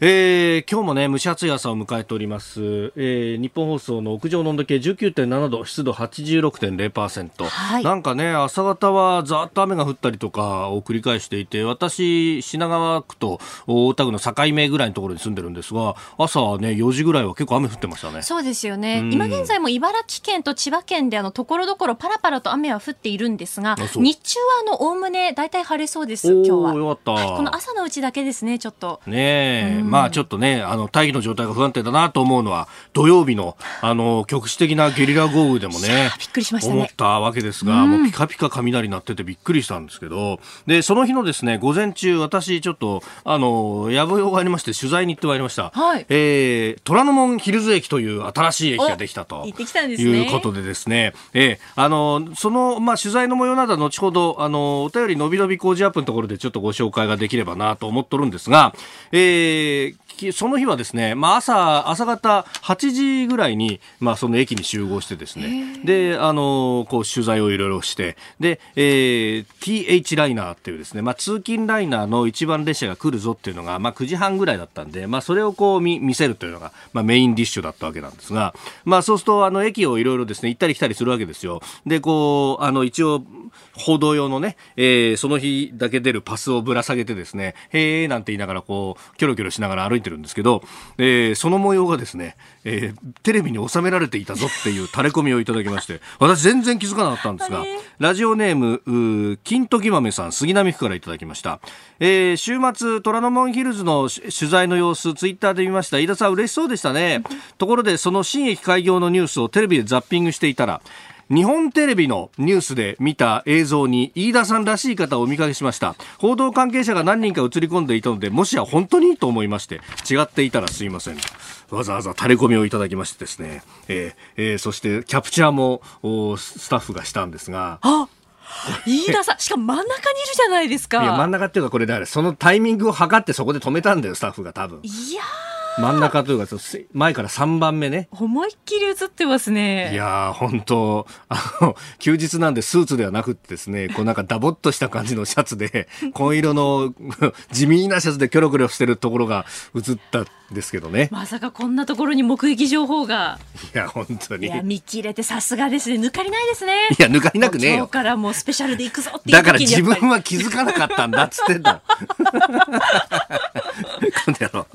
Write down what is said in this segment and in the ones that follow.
えー、今日もね蒸し暑い朝を迎えております、えー、日本放送の屋上の温度計19.7度湿度86.0%、はい、なんかね朝方はざっと雨が降ったりとかを繰り返していて私品川区と大田区の境目ぐらいのところに住んでるんですが朝はね4時ぐらいは結構雨降ってましたね。そうですよね、うん、今現在も茨城県と千葉県であのところどころパラパラと雨は降っているんですが日中はあのおおむね大体晴れそうです今日は。よかった、はい、この朝のうちだけですねちょっと。ねえ、うんまあちょっとね、あの、大気の状態が不安定だなと思うのは、土曜日の、あの、局地的なゲリラ豪雨でもね、びっくりしました、ね、思ったわけですが、もうピカピカ雷鳴っててびっくりしたんですけど、で、その日のですね、午前中、私ちょっと、あの、やぶ用がありまして、取材に行ってまいりました。はい。えー、虎ノ門ヒルズ駅という新しい駅ができたと。行ってきたんですね。いうことでですね、えー、あの、その、まあ、取材の模様などは後ほど、あの、お便りのびのび工事アップのところでちょっとご紹介ができればなと思っとるんですが、えー、その日はですね、まあ、朝、朝方8時ぐらいに、まあ、その駅に集合してですね、で、あの、こう、取材をいろいろして、で、えー、TH ライナーっていうですね、まあ、通勤ライナーの一番列車が来るぞっていうのが、まあ、9時半ぐらいだったんで、まあ、それをこう見、見せるというのが、まあ、メインディッシュだったわけなんですが、まあ、そうすると、あの、駅をいろいろですね、行ったり来たりするわけですよ。で、こう、あの、一応、報道用のね、えー、その日だけ出るパスをぶら下げてですね、へーなんて言いながらこう、キョロキョロしながら歩いてるんですけど、えー、その模様がですね、えー、テレビに収められていたぞっていう垂れ込みをいただきまして、私全然気づかなかったんですが、ラジオネーム、金時豆さん、杉並区からいただきました。えー、週末、虎ノ門ヒルズの取材の様子、ツイッターで見ました。飯田さん嬉しそうでしたね。ところで、その新駅開業のニュースをテレビでザッピングしていたら、日本テレビのニュースで見た映像に飯田さんらしい方をお見かけしました。報道関係者が何人か映り込んでいたのでもしや本当にと思いまして違っていたらすいませんわざわざ垂れ込みをいただきましてですね、えーえー、そしてキャプチャーもスタッフがしたんですが。飯田さん、しかも真ん中にいるじゃないですか。いや、真ん中っていうかこれだ、そのタイミングを測ってそこで止めたんだよ、スタッフが多分。いや真ん中というか、前から3番目ね。思いっきり映ってますね。いやー、本当あの、休日なんでスーツではなくてですね、こうなんかダボっとした感じのシャツで、紺色の地味なシャツでキョロキョロしてるところが映ったんですけどね。まさかこんなところに目撃情報が。いや、本当に。いや、見切れてさすがですね。抜かりないですね。いや、抜かりなくね今日からもうスペシャルで行くぞってだから自分は気づかなかったんだっつってんだ。この野郎。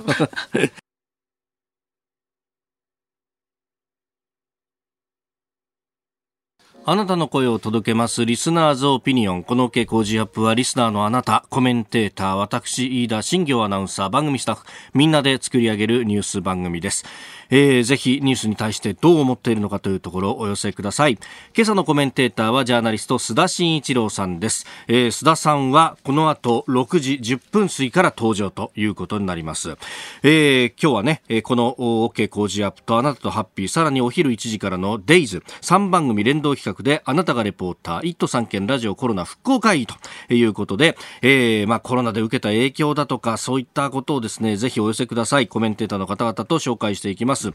あなたの声を届けます。リスナーズオピニオン。この傾向ジアップはリスナーのあなた、コメンテーター、私、飯田新行アナウンサー、番組スタッフ、みんなで作り上げるニュース番組です。えー、ぜひニュースに対してどう思っているのかというところをお寄せください。今朝のコメンテーターはジャーナリスト須田慎一郎さんです。えー、須田さんはこの後6時10分過ぎから登場ということになります。えー、今日はね、この OK 工事アップとあなたとハッピー、さらにお昼1時からのデイズ3番組連動企画であなたがレポーター、1都3県ラジオコロナ復興会議ということで、えー、まあコロナで受けた影響だとかそういったことをですね、ぜひお寄せください。コメンテーターの方々と紹介していきます。。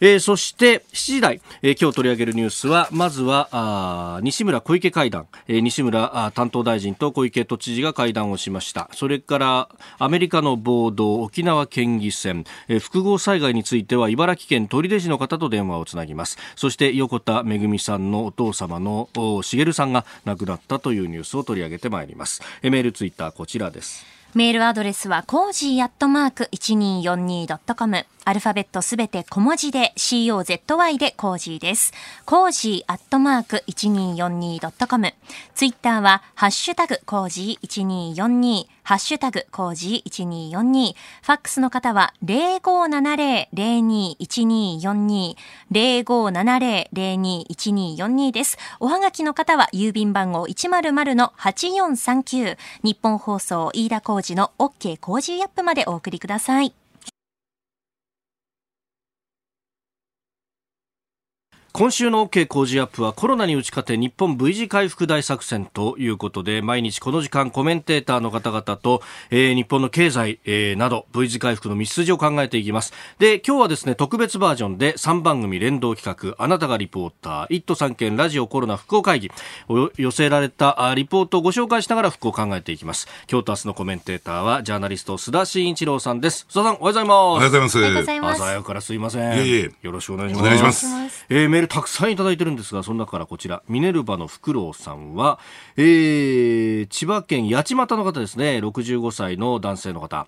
えー、そして7時台、えー、今日取り上げるニュースはまずはあ西村小池会談、えー、西村あ担当大臣と小池都知事が会談をしましたそれからアメリカの暴動沖縄県議選、えー、複合災害については茨城県取手市の方と電話をつなぎますそして横田めぐみさんのお父様の茂さんが亡くなったというニュースを取り上げてまいりますえメールツイッターこちらですメールアドレスは cozy アットマーク 1242.com アルファベットすべて小文字で COZY でコージーです。cozy アットマーク 1242.com。ツイッターはハッシュタグ cozy1242、ハッシュタグ cozy1242。ファックスの方は0570-021242、0570-021242です。おはがきの方は郵便番号100-8439日本放送飯田工事の OK 工事アップまでお送りください。今週の OK 工事アップはコロナに打ち勝て日本 V 字回復大作戦ということで毎日この時間コメンテーターの方々と、えー、日本の経済、えー、など V 字回復の道筋を考えていきます。で今日はですね特別バージョンで3番組連動企画あなたがリポーター1都3県ラジオコロナ復興会議を寄せられたリポートをご紹介しながら復興を考えていきます。今日と明日のコメンテーターはジャーナリスト須田慎一郎さんです。須田さんおはようございます。おはようございます。朝早くからすいません。いえいえ。よろしくお願いします。お願いします。えー、メールたくさんいただいてるんですがその中からこちらミネルヴァのフクロウさんは、えー、千葉県八街の方ですね65歳の男性の方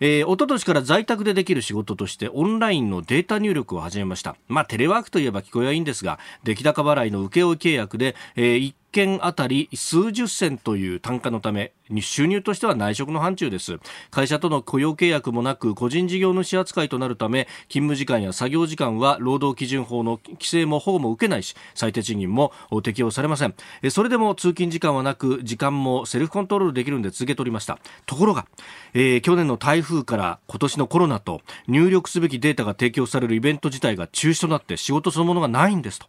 えー、一昨年から在宅でできる仕事としてオンラインのデータ入力を始めました。まあ、テレワークといえば聞こえはいいんですが、出来高払いの請負契約で、えー、件あたり数十銭という単価のため、収入としては内職の範疇です。会社との雇用契約もなく、個人事業主扱いとなるため、勤務時間や作業時間は労働基準法の規制も保護も受けないし、最低賃金も適用されません。それでも通勤時間はなく、時間もセルフコントロールできるんで続けておりました。ところが、えー、去年の台風から今年のコロナと入力すべきデータが提供されるイベント自体が中止となって仕事そのものがないんですと。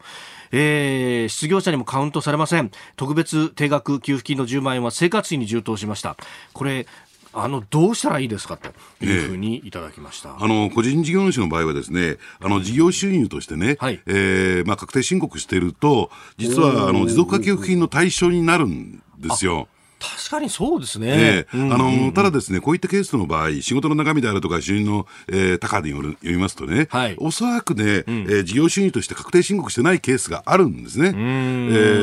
えー、失業者にもカウントされません特別定額給付金の10万円は生活費に充当しました。これあのどうしたらいいですかというふうにいただきました、あの個人事業主の場合はですねあの事業収入としてね、はい、えー、まあ、確定申告していると実はあの持続化給付金の対象になるんですよ。確かにそうですね。あの、ただですね、こういったケースの場合、仕事の中身であるとか、収入の、えー、高で読みますとね、はい、おそらくね、うん、えー、事業収入として確定申告してないケースがあるんですね。え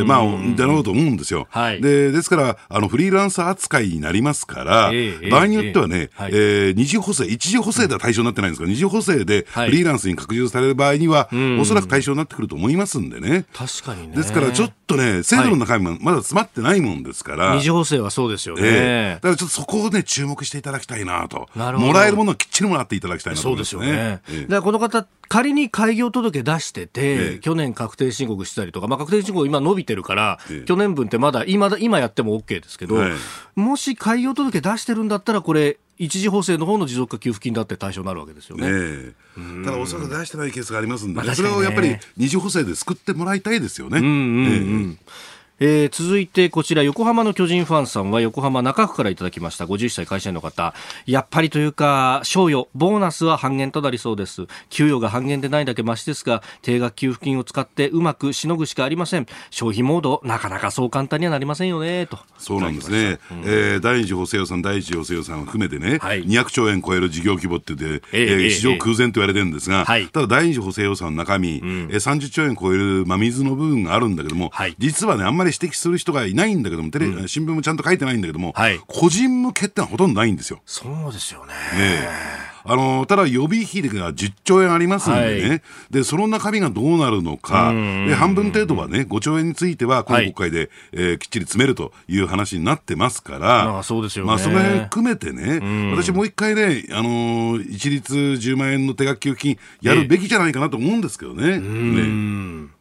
ー、まあ、だろうと思うんですよ。はい、で、ですから、あの、フリーランス扱いになりますから、えー、場合によってはね、えー、えー、二次補正、一次補正では対象になってないんですが、二次補正でフリーランスに拡充される場合には、はい、おそらく対象になってくると思いますんでね。確かにね。ですから、ちょっとね、制度の中身もまだ詰まってないもんですから。二次補正はそうですよね。えー、だからちょっとそこをね、注目していただきたいなと。なるほど。もらえるものをきっちりもらっていただきたいなと思いますね。そうですよね。えー、だからこの方、仮に開業届出してて、えー、去年確定申告したりとか、まあ、確定申告今伸びてるから、えー、去年分ってまだ今だ、今やっても OK ですけど、もし開業届出してるんだったら、これ、一次補正の方の持続化給付金だって対象になるわけですよね。ねただ、おそらく出してないケースがありますんで、まあ、それをやっぱり二次補正で救ってもらいたいですよね。うんうんうん、えーえー、続いてこちら横浜の巨人ファンさんは横浜中区からいただきました。50歳会社員の方。やっぱりというか賞与ボーナスは半減となりそうです。給与が半減でないだけマシですが定額給付金を使ってうまくしのぐしかありません。消費モードなかなかそう簡単にはなりませんよね。と。そうなんですね、うん、えー、第二次補正予算第一次補正予算を含めてね、はい、200兆円超える事業規模って言って、えー、えー、市場空前と言われてるんですが、ただ第二次補正予算の中身、うん、えー、30兆円超える真水の部分があるんだけども、はい、実はねあんまり指摘する人がいないんだけども、テレ、うん、新聞もちゃんと書いてないんだけども、はい、個人向けってのはほとんどないんですよ。そうですよね。ねあのただ予備費が10兆円ありますんでね、はい、でその中身がどうなるのか、で半分程度はね、5兆円については、この国会で、はい、えー、きっちり詰めるという話になってますから、あそうですよね、まあ、その辺含めてね、私、もう一回ね、あのー、一律10万円の手書き給付金、やるべきじゃないかなと思うんですけどね。ね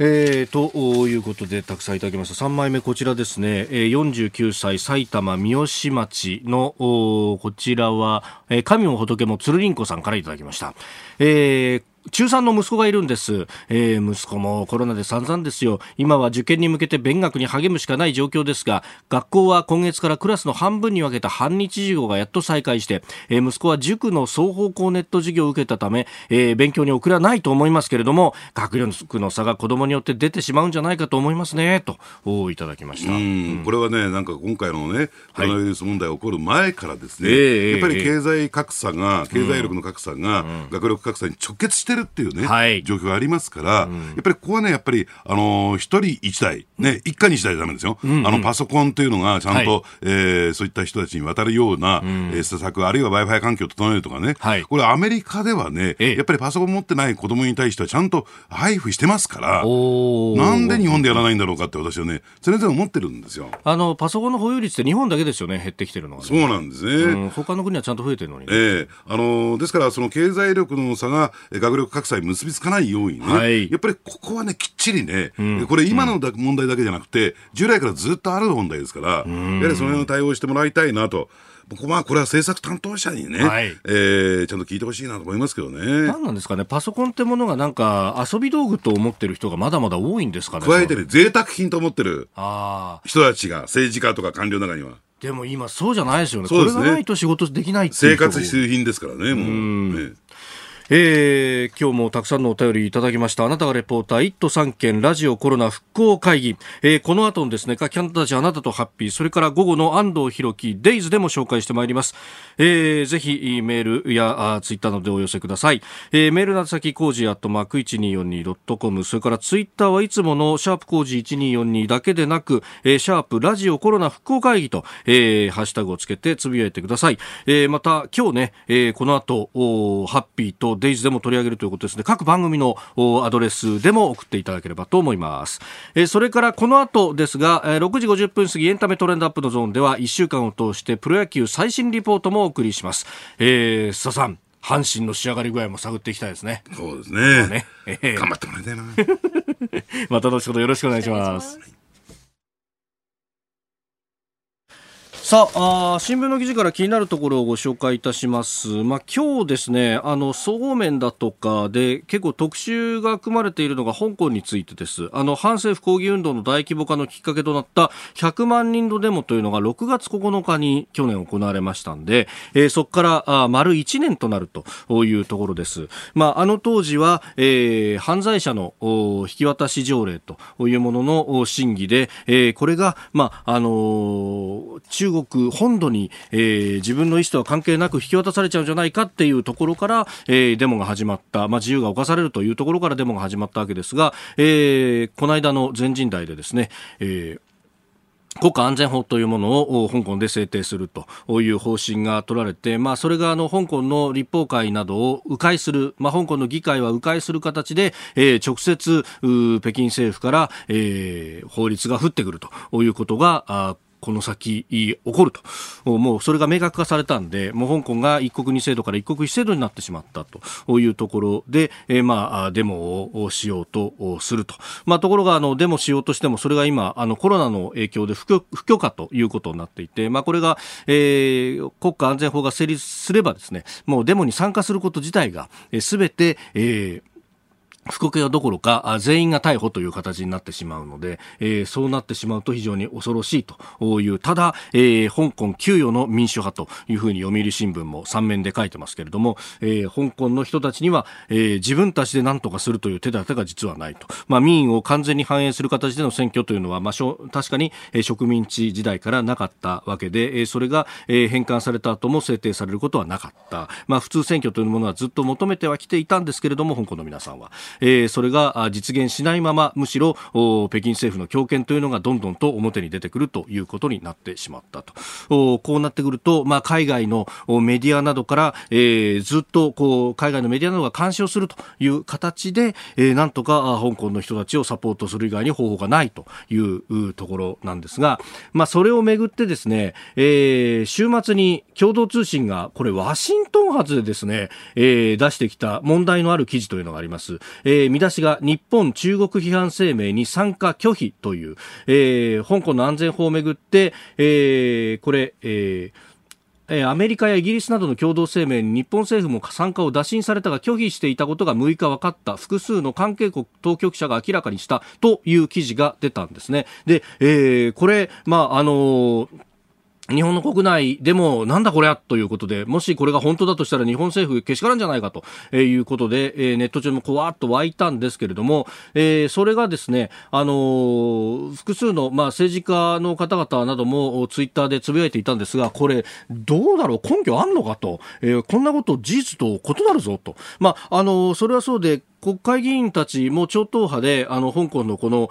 えー、ということでたくさんいただきました。3枚目こちらですね、えー、49歳埼玉三芳町のこちらは、えー、神も仏も鶴凛子さんからいただきました、えー中3の息子がいるんです、えー、息子もコロナで散々ですよ。今は受験に向けて勉学に励むしかない状況ですが学校は今月からクラスの半分に分けた半日授業がやっと再開して、えー、息子は塾の双方向ネット授業を受けたため、えー、勉強に遅れはないと思いますけれども学力の差が子供によって出てしまうんじゃないかと思いますね。といただきました、うん、これはねなんか今回のねコロナウイルス問題が起こる前からですね、はい、やっぱり経済格差が経済力の格差が学力格差に直結してるっていうね、はい、状況がありますから、うん、やっぱりここはね、やっぱり、あのー、一人一台、ね、一家に一台ダメですよ。うん。うん、あの、パソコンというのがちゃんと、はい、えー、そういった人たちに渡るような、うん、えー、施策、あるいは Wi-Fi 環境を整えるとかね、はい、これアメリカではね、やっぱりパソコン持ってない子供に対してはちゃんと配布してますから、なんで日本でやらないんだろうかって私はね、常々思ってるんですよ。あの、パソコンの保有率って日本だけですよね、減ってきてるのは、ね、そうなんですね。うん、他の国はちゃんと増えてるのに、ね、ええ。ー、あのですから、その経済力の差が学力格差に結びつかないようにね、はい、やっぱりここはね、きっちりね、うん、これ今の問題だけじゃなくて、従来からずっとある問題ですから、やはりその辺の対応してもらいたいなと。僕はこれは政策担当者にね、はい、えー、ちゃんと聞いてほしいなと思いますけどね。何なんですかね、パソコンってものがなんか遊び道具と思ってる人がまだまだ多いんですかね？加えてね、贅沢品と思ってる人たちが、政治家とか官僚の中には。でも今そうじゃないですよね。そうですね。これがないと仕事できない生活必需品ですからね、もう。ねえー、今日もたくさんのお便りいただきました。あなたがレポーター、1都3県ラジオコロナ復興会議。えー、この後のですね、キャンタたちあなたとハッピー、それから午後の安藤博樹、デイズでも紹介してまいります。えー、ぜひ、メールやあツイッターなどでお寄せください。えー、メールの先、コージアットマーク 1242.com、それからツイッターはいつものシャープコージ1242だけでなく、えー、シャープラジオコロナ復興会議と、えー、ハッシュタグをつけてつぶやいてください。えー、また、今日ね、えー、この後、おハッピーとデイズでも取り上げるということですね各番組のアドレスでも送っていただければと思います、えー、それからこの後ですが、えー、6時50分過ぎエンタメトレンドアップのゾーンでは1週間を通してプロ野球最新リポートもお送りします、えー、須田さん阪神の仕上がり具合も探っていきたいですね。そうですね。ねえー、頑張ってもらいたいな。また後ほどよろしくお願いします。さああ新聞の記事から気になるところをご紹介いたします、まあ、今日ですねあの総合面だとかで結構特集が組まれているのが香港についてです。あの反政府抗議運動の大規模化のきっかけとなった100万人のデモというのが6月9日に去年行われましたんで、えー、そこからあ丸1年となるというところです、まあ、あの当時は、えー、犯罪者の引き渡し条例というものの審議で、えー、これが、まああのー、中国国本土に、えー、自分の意思とは関係なく引き渡されちゃうんじゃないかっていうところから、えー、デモが始まった、まあ、自由が侵されるというところからデモが始まったわけですが、えー、この間の全人代でですね、えー国家安全法というものを香港で制定するという方針が取られて、まあ、それがあの香港の立法会などを迂回する、まあ、香港の議会は迂回する形で、えー、直接北京政府から、えー、法律が降ってくるということがこの先起こると。もうそれが明確化されたんでもう香港が一国二制度から一国一制度になってしまったというところで、えー、まあデモをしようとすると、まあ、ところがあのデモしようとしてもそれが今あのコロナの影響で不許不許可ということになっていて、まあ、これが、えー、国家安全法が成立すればですねもうデモに参加すること自体がすべ、えー、て、えー不国やどころか全員が逮捕という形になってしまうので、えー、そうなってしまうと非常に恐ろしいというただ、えー、香港給与の民主派というふうに読売新聞も3面で書いてますけれども、えー、香港の人たちには、えー、自分たちで何とかするという手立てが実はないと、まあ、民意を完全に反映する形での選挙というのは、まあ、確かに、植民地時代からなかったわけで、それが、返還された後も制定されることはなかった、まあ、普通選挙というものはずっと求めてはきていたんですけれども香港の皆さんは。えー、それが実現しないままむしろ北京政府の強権というのがどんどんと表に出てくるということになってしまったとこうなってくると、まあ、海外のメディアなどから、えー、ずっとこう海外のメディアなどが監視をするという形で、えー、なんとか香港の人たちをサポートする以外に方法がないというところなんですが、まあ、それをめぐってですね、えー、週末に共同通信がこれワシントン発でですね、えー、出してきた問題のある記事というのがあります。えー、見出しが日本中国批判声明に参加拒否という、えー、香港の安全法をめぐって、えー、これ、えーアメリカやイギリスなどの共同声明に日本政府も参加を打診されたが拒否していたことが6日分かった複数の関係国当局者が明らかにしたという記事が出たんですね。で、えー、これ、まあ、あのー日本の国内でもなんだこれやということで、もしこれが本当だとしたら日本政府けしからんじゃないかということでえ、ネット上もこわっと湧いたんですけれどもえ、それがですね、あの複数の、まあ、政治家の方々などもツイッターでつぶやいていたんですが、これ、どうだろう、根拠あんのかとえ、こんなこと事実と異なるぞと。まあ、あのそれはそうで、国会議員たちも超党派であの香港のこの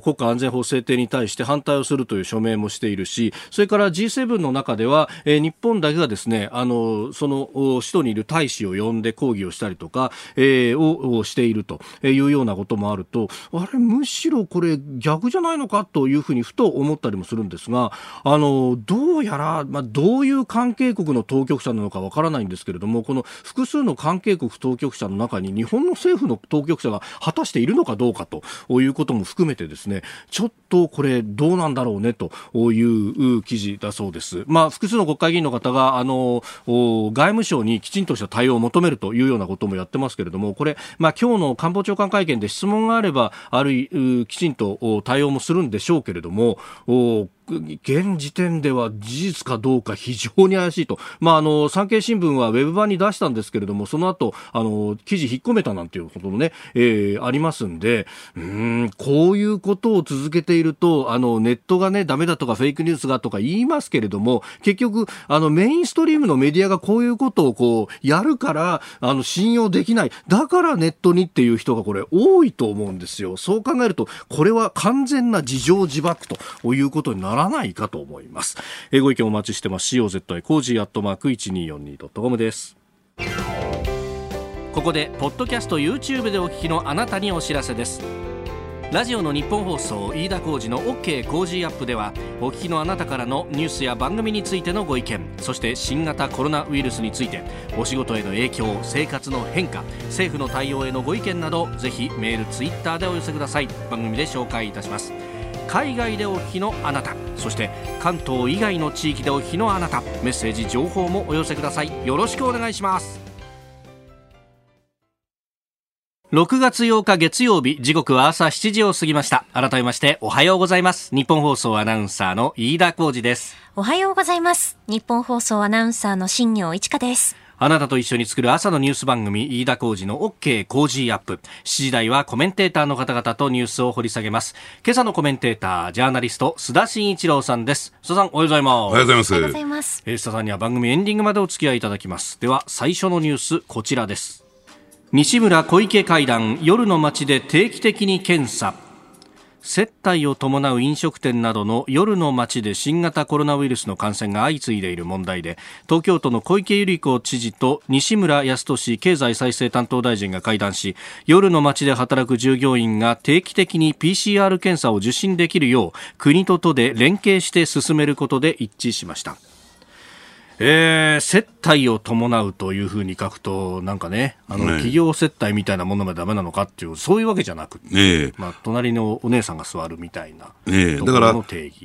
国家安全法制定に対して反対をするという署名もしているしそれから G7 の中では、えー、日本だけがですねあのその首都にいる大使を呼んで抗議をしたりとか、えー、をしているというようなこともあるとあれむしろこれ逆じゃないのかというふうにふと思ったりもするんですがあのどうやら、まあ、どういう関係国の当局者なのかわからないんですけれどもこの複数の関係国当局者の中に日本の政府府の当局者が果たしているのかどうかということも含めてですねちょっとこれどうなんだろうねという記事だそうです。まあ、複数の国会議員の方があの外務省にきちんとした対応を求めるというようなこともやってますけれどもこれ、まあ、今日の官房長官会見で質問があればあるきちんと対応もするんでしょうけれども現時点では事実かどうか非常に怪しいと、まあ、あの産経新聞はウェブ版に出したんですけれどもその後あの記事引っ込めたなんていうこともね、えー、ありますんでうんこういうことを続けているとあのネットがねダメだとかフェイクニュースがとか言いますけれども結局あのメインストリームのメディアがこういうことをこうやるからあの信用できない。だからネットにっていう人がこれ多いと思うんですよ。そう考えるとこれは完全な自縄自縛ということになならないかと思います。えご意見お待ちしてます。COZY cozy アットマーク 1242.com です。ここでポッドキャスト YouTube でお聞きのあなたにお知らせですラジオの日本放送飯田浩司の OK コージーアップではお聞きのあなたからのニュースや番組についてのご意見そして新型コロナウイルスについてお仕事への影響生活の変化政府の対応へのご意見などぜひメールツイッターでお寄せください番組で紹介いたします海外でお聞きのあなた。そして関東以外の地域でお聞きのあなた。メッセージ情報もお寄せください。よろしくお願いします。6月8日月曜日時刻は朝7時を過ぎました。改めましておはようございます。日本放送アナウンサーの飯田浩二です。おはようございます。日本放送アナウンサーの新業一華です。あなたと一緒に作る朝のニュース番組、飯田浩二の OK 工事アップ。7時台はコメンテーターの方々とニュースを掘り下げます。今朝のコメンテーター、ジャーナリスト、須田慎一郎さんです。須田さん、おはようございます。おはようございます。おはようございます。えー、須田さんには番組エンディングまでお付き合いいただきます。では、最初のニュース、こちらです。西村小池会談、夜の街で定期的に検査。接待を伴う飲食店などの夜の街で新型コロナウイルスの感染が相次いでいる問題で東京都の小池百合子知事と西村康稔経済再生担当大臣が会談し夜の街で働く従業員が定期的に PCR 検査を受診できるよう国と都で連携して進めることで一致しました。えー、接待を伴うというふうに書くと、なんかね、あの、ね、企業接待みたいなものがダメなのかっていう、そういうわけじゃなくて、ね、まあ、隣のお姉さんが座るみたいな、ね、だから、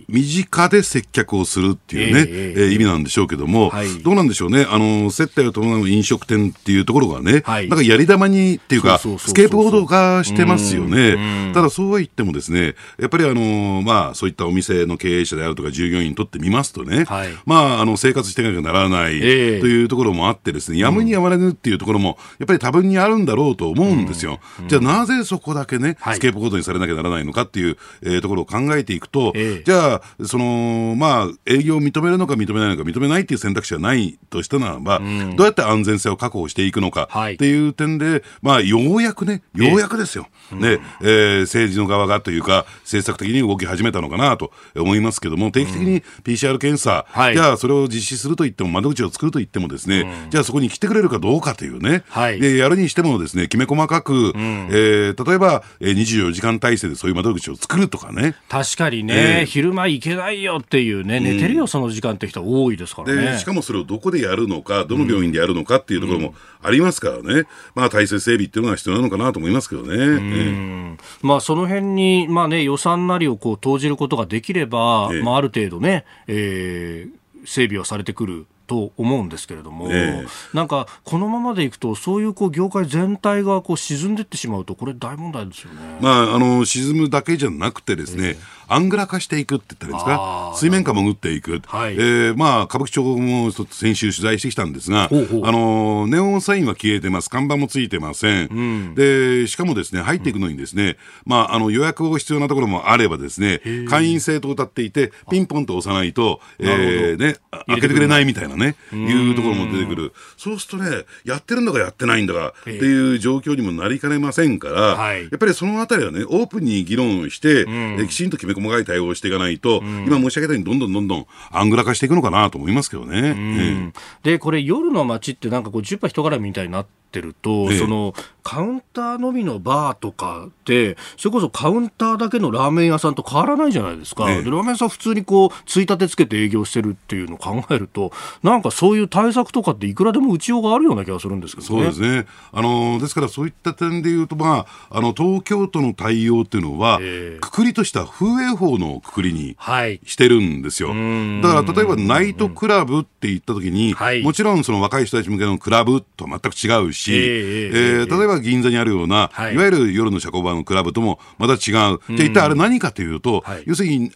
身近で接客をするっていうね、えー、えー、意味なんでしょうけども、はい、どうなんでしょうね、あの、接待を伴う飲食店っていうところがね、はい、なんかやり玉にっていうか、スケープボード化してますよね。ただ、そうは言ってもですね、やっぱりあの、まあ、そういったお店の経営者であるとか従業員にとってみますとね、はい、まあ、あの、生活していかなきゃならないというところもあってですね、やむにやまれぬっていうところも、やっぱり多分にあるんだろうと思うんですよ。じゃあなぜそこだけね、スケープコードにされなきゃならないのかっていう、えー、ところを考えていくと、じゃあ、その、まあ、営業を認めるのか認めないのか、認めないっていう選択肢はないとしたならば、どうやって安全性を確保していくのかっていう点で、まあ、ようやくね、ようやくですよ。ね、えー、政治の側がというか、政策的に動き始めたのかなと思いますけども、定期的に PCR 検査、じゃあそれを実施するといっても窓口を作ると言ってもですね、うん、じゃあそこに来てくれるかどうかというね、はい、でやるにしてもですね、きめ細かく、うん、えー、例えば、えー、24時間体制でそういう窓口を作るとかね。確かにね、えー、昼間行けないよっていうね、寝てるよ、その時間って人多いですからね。しかもそれをどこでやるのか、どの病院でやるのかっていうところもありますからね、まあ体制整備っていうのが必要なのかなと思いますけどね。うん、まあその辺に、まあね、予算なりをこう投じることができれば、まあある程度ね、えー、整備はされてくると思うんですけれども、えー、なんかこのままでいくと、そういうこう業界全体がこう沈んでいってしまうと、これ、大問題ですよね、まあ、あの沈むだけじゃなくて、ですね、えー、アングラ化していくって言ったらいいんですか、水面下潜っていく、はい、えー、まあ、歌舞伎町も先週取材してきたんですが、ほうほうあのネオンサインは消えてます、看板もついてません、うん、でしかもですね入っていくのにですね、うん、まあ、あの予約を必要なところもあればですね、会員制と歌っていて、ピンポンと押さないと、えーね、開けてくれないみたいなね、いうところも出てくる、そうするとね、やってるんだかやってないんだかっていう状況にもなりかねませんから、はい、やっぱりそのあたりはね、オープンに議論して、うん、きちんときめ細かい対応をしていかないと、うん、今申し上げたように、どんどんどんどんアングラ化していくのかなと思いますけどね。うん、で、これ、夜の街ってなんかこう、10波人絡みみたいになって、ってると、ええ、そのカウンターのみのバーとかでそれこそカウンターだけのラーメン屋さんと変わらないじゃないですか、え、でラーメン屋さん普通にこうついたてつけて営業してるっていうのを考えるとなんかそういう対策とかっていくらでも打ちようがあるような気がするんですけど、ね、そうですね。あのですからそういった点でいうと、まあ、あの東京都の対応っていうのは、くくりとした風営法のくくりにしてるんですよ、はい、だから例えばナイトクラブって言った時に、もちろんその若い人たち向けのクラブと全く違うし、えー、えー、例えば銀座にあるような、はい、いわゆる夜の社交場のクラブともまた違う。じゃ一体あれ何かというと、はい、要するに、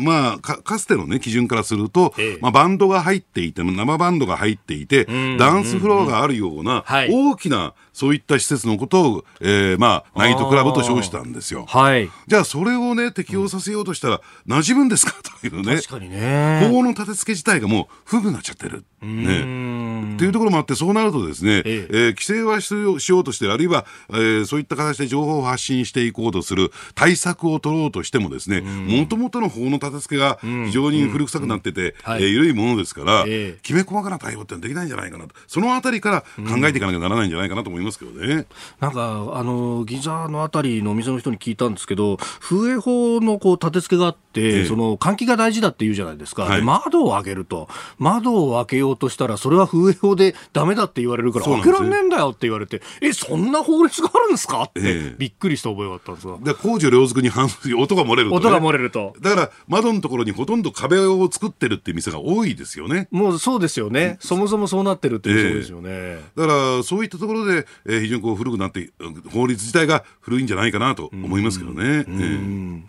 まあか、かつての、ね、基準からすると、えー、まあ、バンドが入っていて、生バンドが入っていて、ダンスフロアがあるような、大きなそういった施設のことを、えー、まあ、ナイトクラブと称したんですよ。はい。じゃあ、それをね、適用させようとしたら、馴染むんですか？というね。確かにね。法の立て付け自体がもう、不具になっちゃってる。ね。っていうところもあって、そうなるとですね、えええー、規制はしようとしてる、あるいは、えー、そういった形で情報を発信していこうとする対策を取ろうとしてもですね、もともとの法の立て付けが非常に古臭くなってて、えー、緩いものですから、えー、きめ細かな対応ってできないんじゃないかなと。そのあたりから考えていかなきゃならないんじゃないかなと思いますけどね。なんか、あの、銀座のあたりのお店の人に聞いたんですけど、風営法のこう立て付けがあって、ええ、その換気が大事だって言うじゃないですか、はい、窓を開けると、窓を開けようとしたら、それは風営法でだめだって言われるから、開けらんねえんだよって言われて、え、そんな法律があるんですか？って、え、びっくりした覚えがあったんですが。で公序良俗に反する音が漏れると、ね、音が漏れると。だから、窓のところにほとんど壁を作ってるって店が多いですよね。もうそうですよね、そもそもそうなってるっていうそうですよね。だから、そういったところで、えー、非常にこう古くなって、法律自体が古いんじゃないかなと思いますけどね。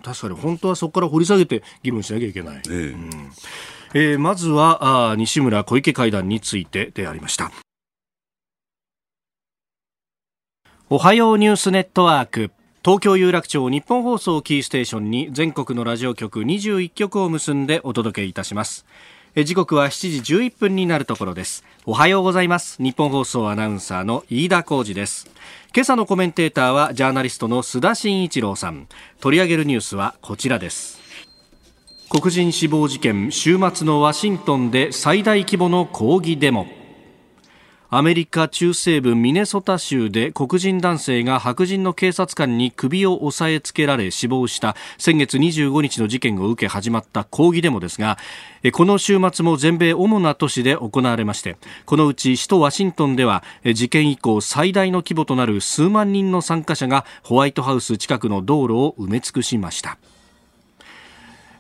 確かに本当はそこから掘り下げて議論しなきゃいけない。えー、えー、まずはあ西村小池会談についてでありました。おはようニュースネットワーク。東京有楽町日本放送キーステーションに全国のラジオ局21局を結んでお届けいたします。時刻は7時11分になるところです。おはようございます。日本放送アナウンサーの飯田浩二です。今朝のコメンテーターはジャーナリストの須田慎一郎さん。取り上げるニュースはこちらです。黒人死亡事件週末のワシントンで最大規模の抗議デモアメリカ中西部ミネソタ州で黒人男性が白人の警察官に首を押さえつけられ死亡した先月25日の事件を受け始まった抗議デモですがこの週末も全米主な都市で行われましてこのうち首都ワシントンでは事件以降最大の規模となる数万人の参加者がホワイトハウス近くの道路を埋め尽くしました。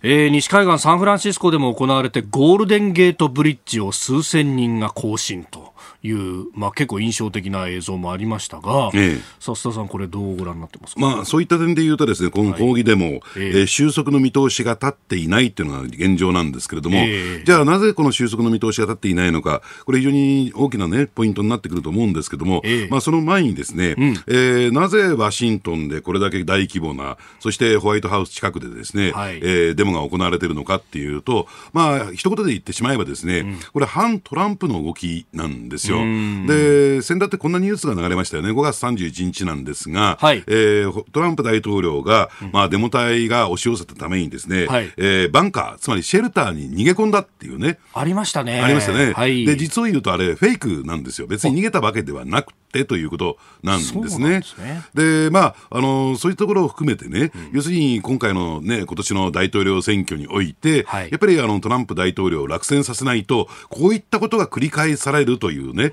えー、西海岸サンフランシスコでも行われてゴールデンゲートブリッジを数千人が行進という、まあ、結構印象的な映像もありましたが、ええ、さ須田さん、これ、どうご覧になってますか、まあ、そういった点でいうと、ですねこの抗議でも、はい、えー、収束の見通しが立っていないというのが現状なんですけれども、えー、じゃあ、なぜこの収束の見通しが立っていないのか、これ、非常に大きな、ね、ポイントになってくると思うんですけれども、えー、まあ、その前にですね、うん、えー、なぜワシントンでこれだけ大規模な、そしてホワイトハウス近くでですね、はい、えー、デモが行われているのかっていうと、まあ一言で言ってしまえばですね、うん、これ、反トランプの動きなんですよ。でえー、先だってこんなニュースが流れましたよね、5月31日なんですが、はい、えー、トランプ大統領が、うん、まあ、デモ隊が押し寄せたためにですね、はい、えー、バンカー、つまりシェルターに逃げ込んだっていうね。ありましたね。ありましたね。はい、で、実を言うとあれ、フェイクなんですよ。別に逃げたわけではなくてということなんですね。で、ね、まあ、あの、そういうところを含めてね、うん、要するに今回のね、今年の大統領選挙において、はい、やっぱりあのトランプ大統領を落選させないと、こういったことが繰り返されるというね、え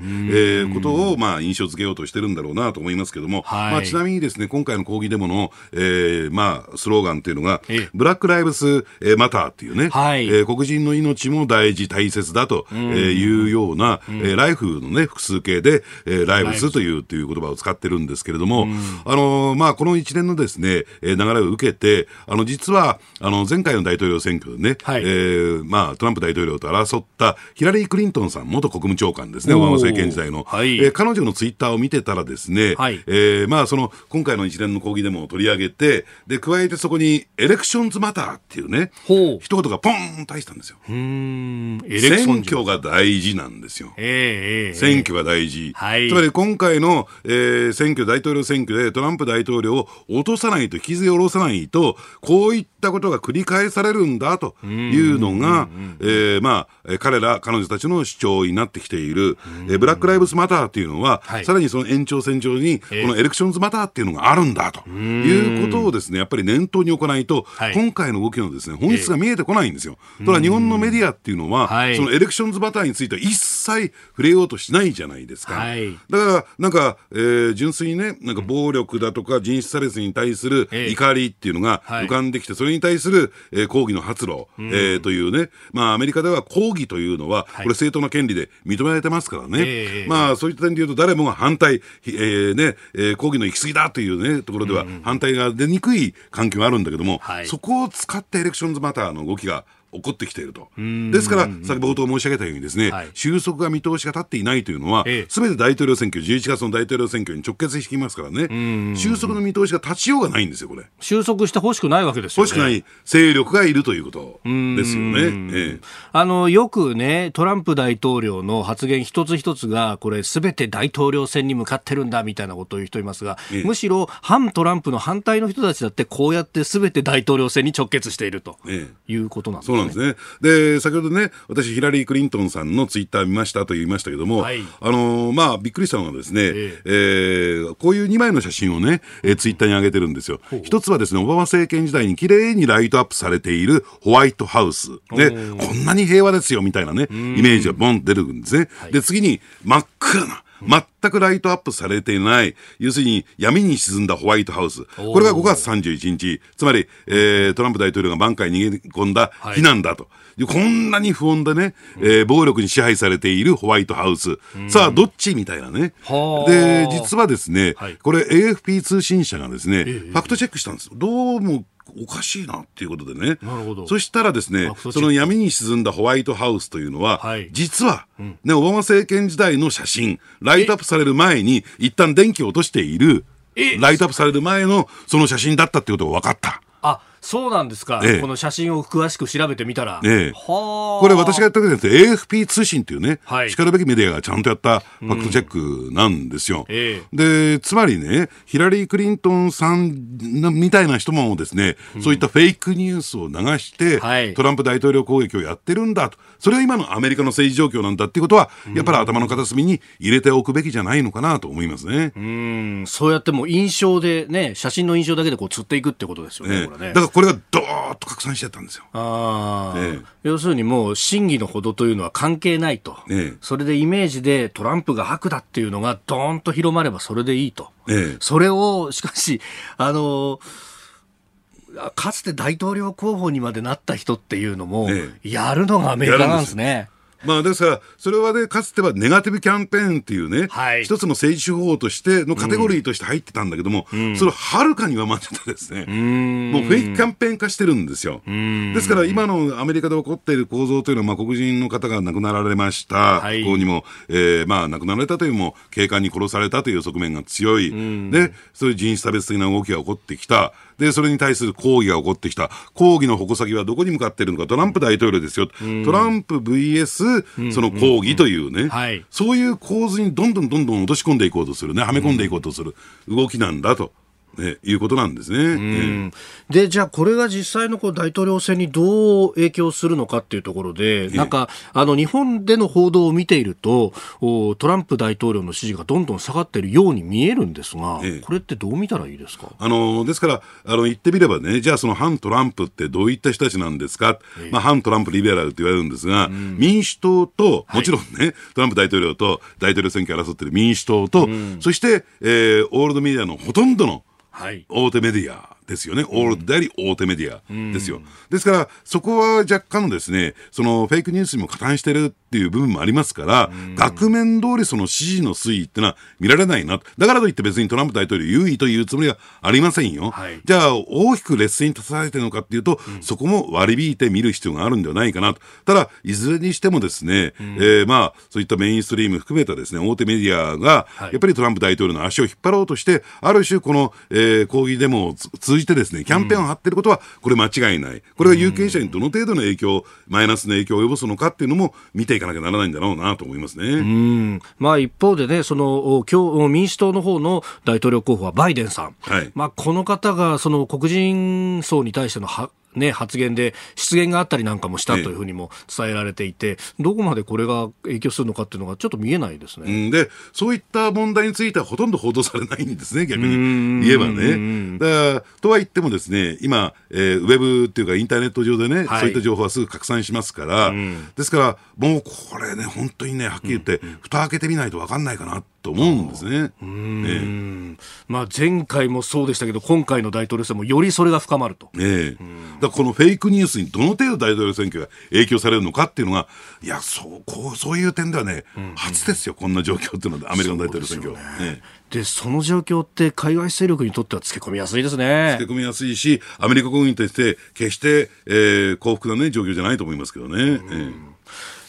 ー、ことを、まあ、印象付けようとしてるんだろうなと思いますけども、はい、まあ、ちなみにですね、今回の抗議デモの、えー、まあ、スローガンっていうのが、ブラック・ライブス・マターっていうね、はい、えー、黒人の命も大事、大切だというような、うん、えー、ライフのね、複数形で、えー、ライブスす。という、という言葉を使ってるんですけれども、あの、まあ、この一連のですね、流れを受けて、あの、実は、あの、前回の大統領選挙でね、はい、えー、まあ、トランプ大統領と争ったヒラリー・クリントンさん、元国務長官ですね、オバマ政権時代の。はい、えー、彼女のツイッターを見てたらですね、はい、えー、まあ、その、今回の一連の抗議デモを取り上げて、で、加えてそこに、エレクションズマターっていうね、う。一言がポンと入ったんですよ。選挙が大事なんですよ。えー、選挙が大事。はい、つまり今回の、えー、選挙、大統領選挙でトランプ大統領を落とさないと、引きずり下ろさないと、こういったことが繰り返されるんだというのが、えー、まあ、彼ら、彼女たちの主張になってきている、えー、ブラック・ライブズ・マターっていうのは、はい、さらにその延長線上に、このエレクションズ・マターっていうのがあるんだということをですね、やっぱり念頭に置かないと、はい、今回の動きのですね、本質が見えてこないんですよ。ただ日本のメディアっていうのは、そのエレクションズ・マターについては一切触れようとしないじゃないですか。はい、だから、なんか、えー、純粋にね、なんか暴力だとか人種差別に対する怒りっていうのが浮かんできて、それに対する、えー、抗議の発露、うん、えー、というね、まあ、アメリカでは抗議というのは、これ正当な権利で認められてますからね。まあ、そういった点で言うと、誰もが反対、えー、ね、えー、抗議の行き過ぎだというね、ところでは、反対が出にくい環境があるんだけども、はい、そこを使ってエレクションズマターの動きが起こってきていると。ですから、先冒頭申し上げたようにですね、はい、収束が見通しが立っていないというのは、す、べ、て大統領選挙、11月の大統領選挙に直結してきますからね、収束の見通しが立ちようがないんですよ、これ。収束してほしくないわけですよね。欲しくない勢力がいるということですよね。ええ、あの、よくね、トランプ大統領の発言一つ一つが、これ、すべて大統領選に向かってるんだみたいなことを言う人いますが、ええ、むしろ反トランプの反対の人たちだって、こうやってすべて大統領選に直結しているということなんですね。んですね。でで、先ほどね、私、ヒラリー・クリントンさんのツイッター見ましたと言いましたけども、はい、あのー、まあ、びっくりしたのはですね、えー、えー、こういう2枚の写真をね、えー、ツイッターに上げてるんですよ。一つはですね、オバマ政権時代に綺麗にライトアップされているホワイトハウス。で、こんなに平和ですよ、みたいなね、イメージがボンと出るんですね。はい、で、次に真っ暗な、全くライトアップされていない、要するに闇に沈んだホワイトハウス。これが5月31日、つまり、えー、トランプ大統領が挽回逃げ込んだ避難だと。はいこんなに不穏でね、えー、暴力に支配されているホワイトハウス。さあ、どっちみたいなね。で、実はですね、はい、これ AFP 通信社がですね、ファクトチェックしたんです。どうもおかしいなっていうことでね。なるほど。そしたらですね、その闇に沈んだホワイトハウスというのは、はい、実は、ね、オバマ政権時代の写真、ライトアップされる前に、一旦電気を落としている、ライトアップされる前のその写真だったっていうことが分かった。あそうなんですか、ええ、この写真を詳しく調べてみたら、ええ、これ私がやったわけじゃなくて AFP 通信っていうね、はい、しかるべきメディアがちゃんとやったファクトチェックなんですよ、うんえ、でつまりねヒラリー・クリントンさんみたいな人もですね、うん、そういったフェイクニュースを流して、はい、トランプ大統領攻撃をやってるんだと。それは今のアメリカの政治状況なんだっていうことは、やっぱり頭の片隅に入れておくべきじゃないのかなと思いますね。うん、そうやっても印象でね、写真の印象だけでこう釣っていくってことですよね。ねね。だからこれがどーっと拡散しちゃったんですよ。ああ、ね、要するにもう真偽のほどというのは関係ないと。ね、それでイメージでトランプが悪だっていうのがどーんと広まればそれでいいと。ね、それを、しかし、あのーかつて大統領候補にまでなった人っていうのも、やるのがアメリカなんですね。まあ、ですから、それはね、かつてはネガティブキャンペーンっていうね、はい、一つの政治手法としてのカテゴリーとして入ってたんだけども、うん、それをはるかに上回ってたですね、うん、もうフェイクキャンペーン化してるんですよ。ですから、今のアメリカで起こっている構造というのは、まあ、黒人の方が亡くなられました、はい、ここにも、えー、まあ、亡くなられたというも、警官に殺されたという側面が強い、で、そういう人種差別的な動きが起こってきた。で、それに対する抗議が起こってきた。抗議の矛先はどこに向かっているのか、トランプ大統領ですよ。トランプ VS その抗議というね、そういう構図にどんどんどんどん落とし込んでいこうとするね、はめ込んでいこうとする。動きなんだと。ね、いうことなんですね。で、じゃあこれが実際のこう大統領選にどう影響するのかっていうところで、なんか、あの、日本での報道を見ていると、トランプ大統領の支持がどんどん下がっているように見えるんですが、これってどう見たらいいですか？あの、ですから、あの、言ってみればね、じゃあその反トランプってどういった人たちなんですか、まあ、反トランプリベラルって言われるんですが、民主党と、もちろんね、はい、トランプ大統領と大統領選挙を争っている民主党と、そして、えー、オールドメディアのほとんどのはい。大手メディア。ですよね、オールであり大手メディアですよ。ですから、そこは若干のですね、そのフェイクニュースにも加担してるっていう部分もありますから、額面通りその支持の推移ってのは見られないな。だからといって別にトランプ大統領優位というつもりはありませんよ。はい、じゃあ、大きく劣勢に立たされてるのかっていうと、うん、そこも割り引いて見る必要があるんではないかなと。ただ、いずれにしてもですね、うん、えー、まあ、そういったメインストリーム含めたですね、大手メディアが、やっぱりトランプ大統領の足を引っ張ろうとして、ある種この、えー、抗議デモを通じてですね、キャンペーンを張っていることは、これ間違いない。これが有権者にどの程度の影響、マイナスの影響を及ぼすのかっていうのも見ていかなきゃならないんだろうなと思いますね。うん。まあ一方でね、その、今日、民主党の方の大統領候補はバイデンさん。はい。まあこの方が、その黒人層に対してのはね、発言で失言があったりなんかもしたというふうにも伝えられていて、どこまでこれが影響するのかっていうのがちょっと見えないですね。で、そういった問題についてはほとんど報道されないんですね、逆に。言えばね。だとは言ってもですね、今、えー、ウェブっていうかインターネット上でね、はい、そういった情報はすぐ拡散しますから、ですから、もうこれね、本当にね、はっきり言って、蓋開けてみないと分かんないかなと思うんですね。ねまあ、前回もそうでしたけど、今回の大統領選もよりそれが深まると。ねだこのフェイクニュースにどの程度大統領選挙が影響されるのかっていうのが、いや、そうこうそういう点ではね、うんうん、初ですよ、こんな状況っていうのは、アメリカの大統領選挙。ねでその状況って海外勢力にとってはつけ込みやすいですね。つけ込みやすいし、アメリカ国民として決して、えー、幸福な、ね、状況じゃないと思いますけどね。うん、えー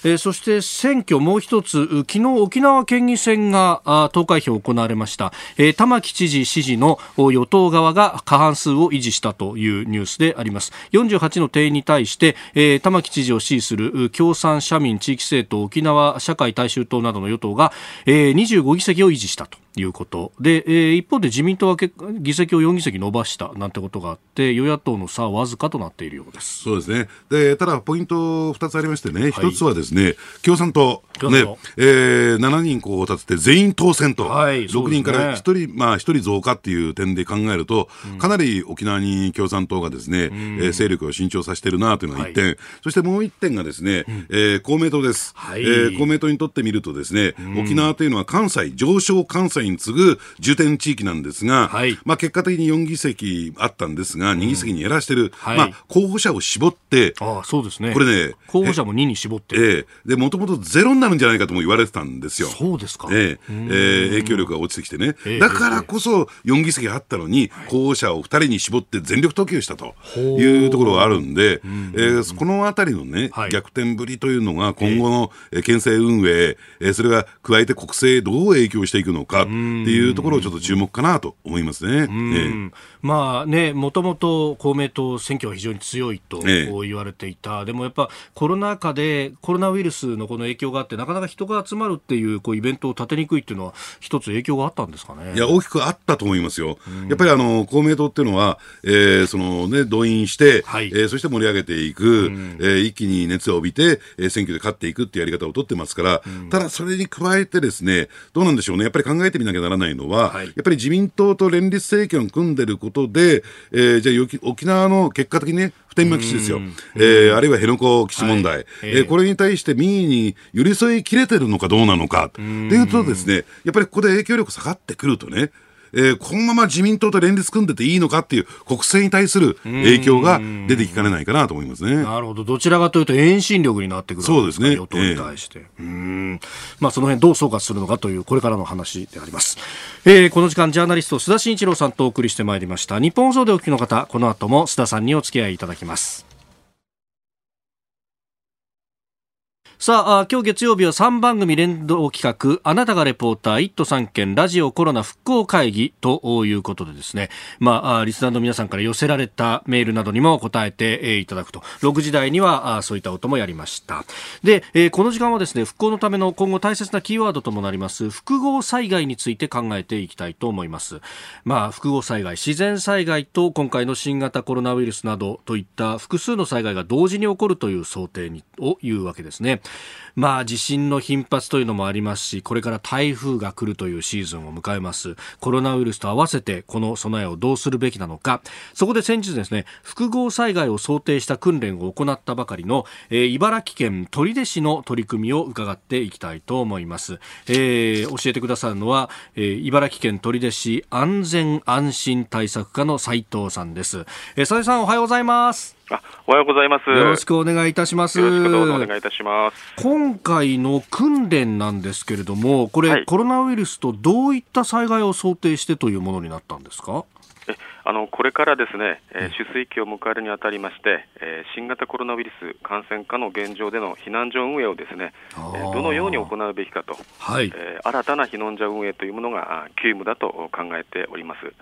えー、そして選挙もう一つ昨日沖縄県議選が投開票行われました、えー、玉城知事支持の与党側が過半数を維持したというニュースであります。48の定員に対して、えー、玉城知事を支持する共産社民地域政党沖縄社会大衆党などの与党が、えー、25議席を維持したと。いうこと。で、えー、一方で自民党は議席を4議席伸ばしたなんてことがあって与野党の差はわずかとなっているようです。そうですね。でただポイント2つありましてね、はい、1つはですね共産党。ねえー、7人候補を立てて全員当選と、はい、6人から1人、ね、まあ、1人増加っていう点で考えると、うん、かなり沖縄に共産党がですね、うん、えー、勢力を伸長させてるなというのが1点、はい、そしてもう1点がですね、うん、えー、公明党です、はい、えー、公明党にとってみるとですね、うん、沖縄というのは関西上昇関西に次ぐ重点地域なんですが、はい、まあ、結果的に4議席あったんですが、2議席に減らしてる、はい、まあ、候補者を絞って、あそうですね。これね、候補者も2に絞って、ええ。でもともとゼロになるんじゃないかとも言われてたんですよ。そうですか、ええ。えー、影響力が落ちてきてね、だからこそ4議席あったのに、候補者を2人に絞って全力投球したというところがあるんで、えー、このあたりのね、はい、逆転ぶりというのが今後の県政運営、えー、それが加えて国政へどう影響していくのかいうところをちょっと注目かなと思いますね。えー、まあね、もともと公明党選挙は非常に強いと言われていた、えー、でもやっぱコロナ禍でコロナウイルスのこの影響があってなかなか人が集まるっていうこうイベントを立てにくいっていうのは一つ影響があったんですかね？いや大きくあったと思いますよ。やっぱりあの公明党っていうのは、えー、そのね動員して、はい、えー、そして盛り上げていく、えー、一気に熱を帯びて、えー、選挙で勝っていくっていうやり方を取ってますから、ただそれに加えてですねどうなんでしょうね。やっぱり考えてみなきゃならないのは、はい、やっぱり自民党と連立政権を組んでることで、えー、じゃあ沖縄の結果的にね普天間基地ですよ、えー、あるいは辺野古基地問題、はい、えー、これに対して民意に寄り添いきれてるのかどうなのか。っていうとですね、やっぱりここで影響力下がってくるとね、えー、このまま自民党と連立組んでていいのかっていう国政に対する影響が出てきかねないかなと思いますね。なるほど。どちらかというと遠心力になってくるそうですね。与党に対して。えー、うん。まあその辺どう総括するのかというこれからの話であります。えー、この時間ジャーナリスト須田慎一郎さんとお送りしてまいりました。日本放送でお聞きの方、この後も須田さんにお付き合いいただきます。さあ今日月曜日は3番組連動企画あなたがレポーター1都3県ラジオコロナ復興会議ということでですね。まあリスナーの皆さんから寄せられたメールなどにも答えていただくと。6時台にはそういった音もやりました。でえこの時間はですね復興のための今後大切なキーワードともなります複合災害について考えていきたいと思います。まあ複合災害自然災害と今回の新型コロナウイルスなどといった複数の災害が同時に起こるという想定にを言うわけですね。まあ地震の頻発というのもありますし、これから台風が来るというシーズンを迎えます。コロナウイルスと合わせてこの備えをどうするべきなのか。そこで先日ですね、複合災害を想定した訓練を行ったばかりの、えー、茨城県取手市の取り組みを伺っていきたいと思います。えー、教えてくださるのは、えー、茨城県取手市安全安心対策課の斉藤さんです。えー、斉藤さんおはようございます。あおはようございます。よろしくお願いいたします。よろしくどうぞお願いいたします。今回の訓練なんですけれども、これ、はい、コロナウイルスとどういった災害を想定してというものになったんですか？えあのこれからですね、えー、出水期を迎えるにあたりまして、えー、新型コロナウイルス感染下の現状での避難所運営をですね、えー、どのように行うべきかと、はい。えー、新たな避難所運営というものが急務だと考えております、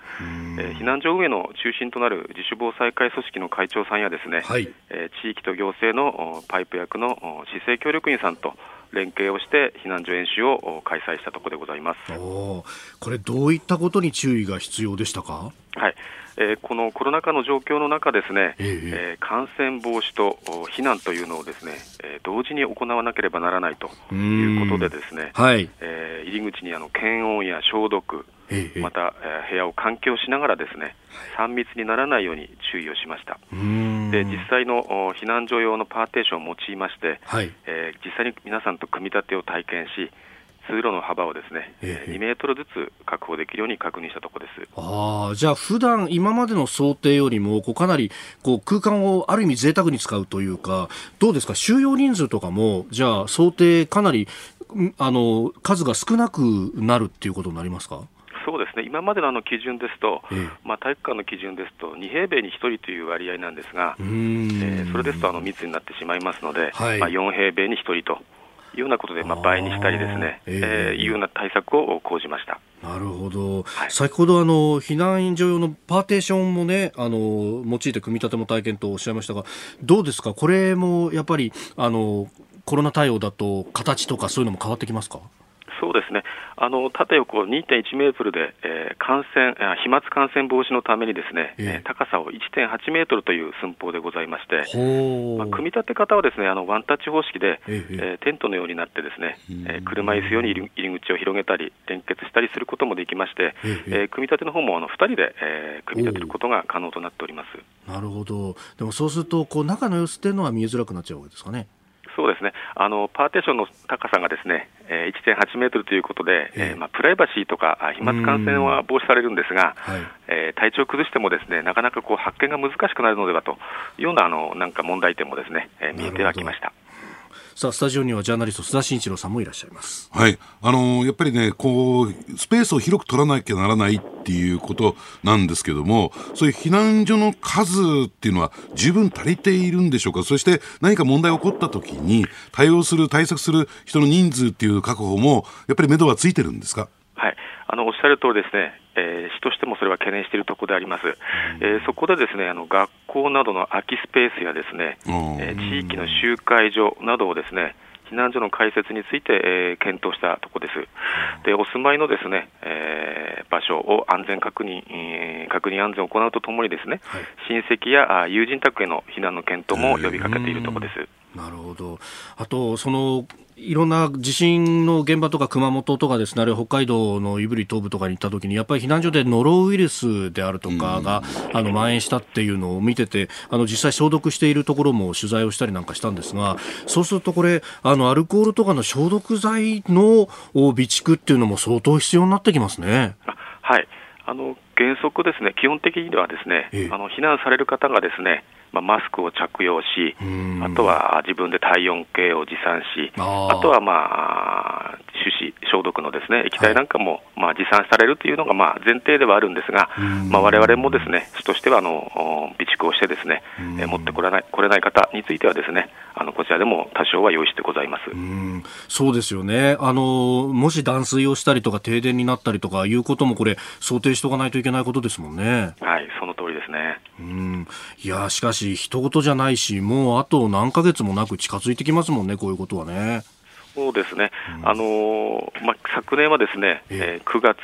えー、避難所運営の中心となる自主防災会組織の会長さんやですね、はい。えー、地域と行政のパイプ役の市政協力員さんと連携をして避難所演習を開催したところでございます。これ、どういったことに注意が必要でしたか？はい。えー、このコロナ禍の状況の中ですね、えー、えー、感染防止と避難というのをですね、えー、同時に行わなければならないということでですね、はい。えー、入り口にあの検温や消毒、えー、また、えー、部屋を換気をしながらですね、3密にならないように注意をしました。で実際の避難所用のパーテーションを用いまして、はい。えー、実際に皆さんと組み立てを体験し、通路の幅をですね、えー、2メートルずつ確保できるように確認したところです。あじゃあ、普段今までの想定よりもこうかなりこう空間をある意味贅沢に使うというか、どうですか、収容人数とかも、じゃあ、想定かなりあの数が少なくなるっていうことになりますか？そうですね。今までのあの基準ですと、ええ、まあ、体育館の基準ですと、2平米に1人という割合なんですが、えー、それですとあの密になってしまいますので、はい、まあ、4平米に1人というようなことで、まあ、倍にしたりですね、えー、えー、いうような対策を講じました。なるほど、はい、先ほどあの避難所用のパーテーションもねあの用いて組み立ても体験とおっしゃいましたがどうですか？これもやっぱりあのコロナ対応だと形とかそういうのも変わってきますか？そうですね、あの縦横2.1メートルで、えー、感染飛沫感染防止のためにですね、えー、高さを1.8メートルという寸法でございまして、まあ、組み立て方はですねあのワンタッチ方式で、えー、えー、テントのようになってですね、えー、車椅子用に入り口を広げたり連結したりすることもできまして、えー、組み立ての方もあの2人で、えー、組み立てることが可能となっております。なるほど、でもそうするとこう中の様子っていうのは見えづらくなっちゃうわけですかね。そうですね。あのパーテーションの高さがですね、えー、1.8メートルということで、えー、まあ、プライバシーとか飛沫感染は防止されるんですが、はい、えー、体調を崩してもですねなかなかこう発見が難しくなるのではというようなあのなんか問題点もですね、えー、見えてはきました。さあスタジオにはジャーナリスト須田慎一郎さんもいらっしゃいます。はい。あのー、やっぱりねこうスペースを広く取らなきゃならないっていうことなんですけどもそういう避難所の数っていうのは十分足りているんでしょうか？そして何か問題が起こった時に対応する対策する人の人数っていう確保もやっぱり目処はついてるんですか？はいあのおっしゃる通りですね、えー、市としてもそれは懸念しているところであります、えー、そこでですねあの学校などの空きスペースやですね、えー、地域の集会所などをですね避難所の開設について、えー、検討したところです。で、お住まいのですね、えー、場所を安全確認、えー、確認安全を行うとともにですね、はい、親戚や友人宅への避難の検討も呼びかけているところです。なるほど。あと、そのいろんな地震の現場とか熊本とかですね、あるいは北海道の胆振東部とかに行った時に、やっぱり避難所でノロウイルスであるとかが、あの蔓延したっていうのを見てて、あの実際消毒しているところも取材をしたりなんかしたんですが、そうするとこれ、あのアルコールとかの消毒剤の備蓄っていうのも相当必要になってきますね。はい。あの原則ですね、基本的にはですね、ええ、あの避難される方がですね、まあ、マスクを着用し、あとは自分で体温計を持参し、あとはまあ手指消毒のですね液体なんかもまあ持参されるというのがまあ前提ではあるんですが、まあ我々もですね市としてはあの備蓄をしてですね、え持ってこれない来れない方についてはですねあのこちらでも多少は用意してございます。うそうですよね。あのもし断水をしたりとか停電になったりとかいうこともこれ想定しておかないといけないことですもんね。はい、その通りですね。うん。いやしかし一言じゃないし、もうあと何ヶ月もなく近づいてきますもんね、こういうことはね。そうですね、うん、あのまあ、昨年はですね、えー、9月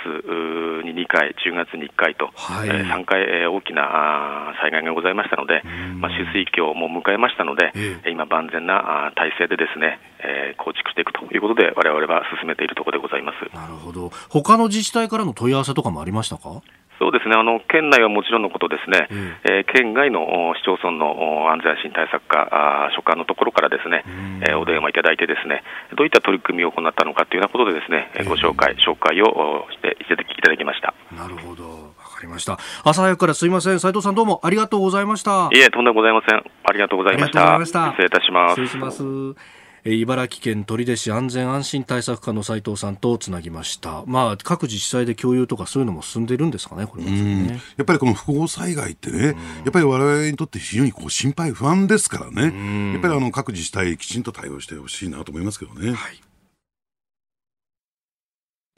に2回、10月に1回と、はい、えー、3回、えー、大きな災害がございましたので、まあ、取水橋も迎えましたので、えー、今、万全な体制でですね、えー、構築していくということで、われわれは進めているところでございます。なるほど、他の自治体からの問い合わせとかもありましたか？そうですね。あの県内はもちろんのことですね、うん、えー、県外の市町村の安全安心対策課、所管のところからですね、えー、お電話いただいて、ですねどういった取り組みを行ったのかというようなことで、ですね、えー、ご紹介、紹介をしていただきました。なるほど。わかりました。朝早くからすいません。斉藤さんどうもありがとうございました。いえとんでもございません。ありがとうございました。失礼いたします。失礼します茨城県取手市安全安心対策課の斉藤さんとつなぎました、まあ、各自治体で共有とかそういうのも進んでいるんですかね、これね。やっぱりこの複合災害ってね、やっぱりわれわれにとって非常にこう心配、不安ですからね、やっぱりあの各自治体、きちんと対応してほしいなと思いますけどね。はい。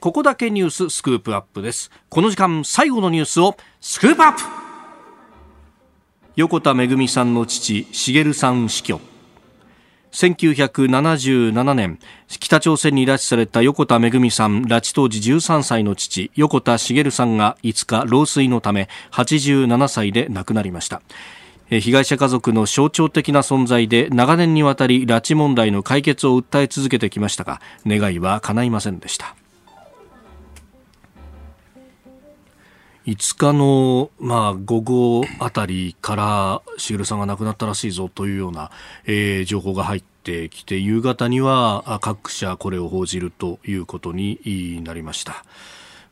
ここだけニューススクープアップです。この時間最後のニュースをスクープアップ。横田めぐみさんの父、茂さん死去。1977年北朝鮮に拉致された横田めぐみさん拉致当時13歳の父横田茂さんが5日老衰のため87歳で亡くなりました。被害者家族の象徴的な存在で長年にわたり拉致問題の解決を訴え続けてきましたが願いは叶いませんでした。5日の、まあ、午後あたりから茂さんが亡くなったらしいぞというような、えー、情報が入ってきて夕方には各社これを報じるということになりました。